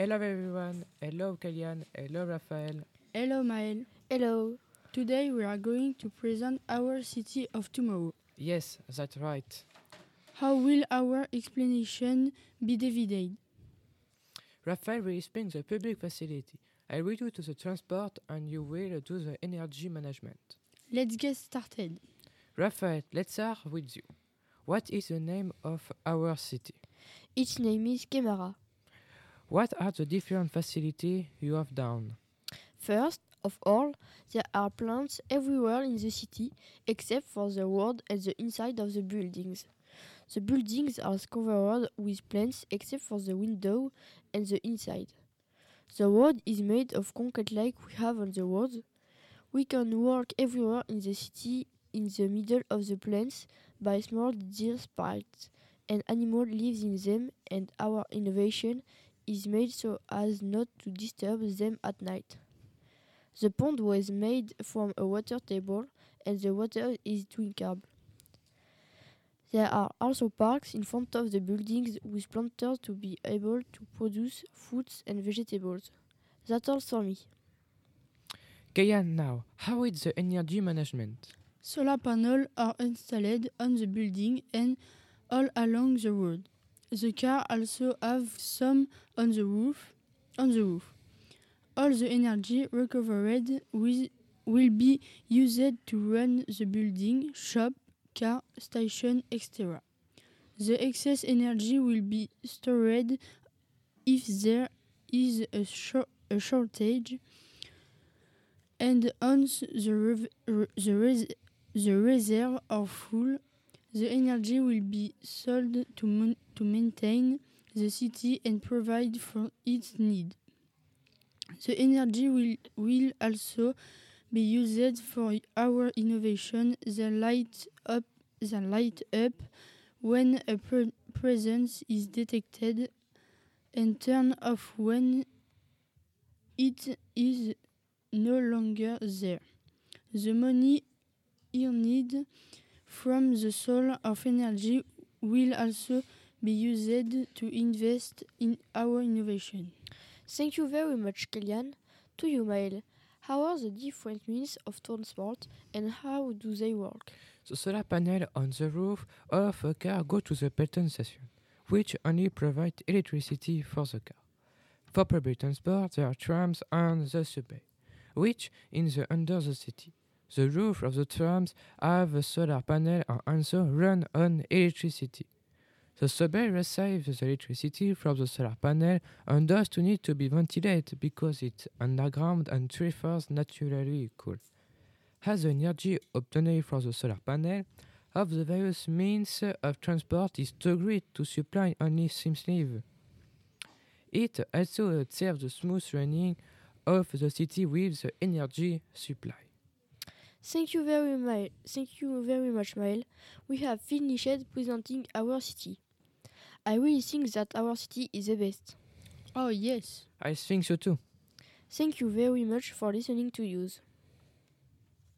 Hello everyone. Hello Kélian. Hello Raphaël. Hello, Maël. Hello. Today we are going to present our city of tomorrow. Yes, that's right. How will our explanation be divided? Raphaël will explain the public facility. I will do to the transport and you will do the energy management. Let's get started. Raphaël, let's start with you. What is the name of our city? Its name is Kemara. What are the different facilities you have down? First of all, there are plants everywhere in the city except for the road and the inside of the buildings. The buildings are covered with plants except for the window and the inside. The road is made of concrete like we have on the road. We can walk everywhere in the city in the middle of the plants by small deer spikes and animal lives in them and our innovation is made so as not to disturb them at night. The pond was made from a water table and the water is drinkable. There are also parks in front of the buildings with planters to be able to produce fruits and vegetables. That's all for me. Kélian now, how is the energy management? Solar panels are installed on the building and all along the road. The car also have some on the roof. On the roof, all the energy recovered with, will be used to run the building, shop, car, station, etc. The excess energy will be stored if there is a, shor- a shortage, and once the, the, res- the reserve are full, the energy will be sold to, to maintain the city and provide for its need. The energy will, will also be used for our innovation the light up that light up when a pre- presence is detected and turn off when it is no longer there. The money earned from the source of energy will also be used to invest in our innovation. Thank you very much, Kélian. To you, Maël. How are the different means of transport and how do they work? The solar panel on the roof of a car go to the petrol station, which only provide electricity for the car. For public transport, there are trams and the subway, which in the under the city. The roof of the trams have a solar panel and also run on electricity. The subway receives electricity from the solar panel and does to need to be ventilated because it's underground and prefers naturally cool. As the energy obtained from the solar panel of the various means of transport is too great to supply only some sleeve. It also serves the smooth running of the city with the energy supply. Thank you very much. Thank you very much, Maël. We have finished presenting our city. I really think that our city is the best. Oh, yes. I think so too. Thank you very much for listening to use.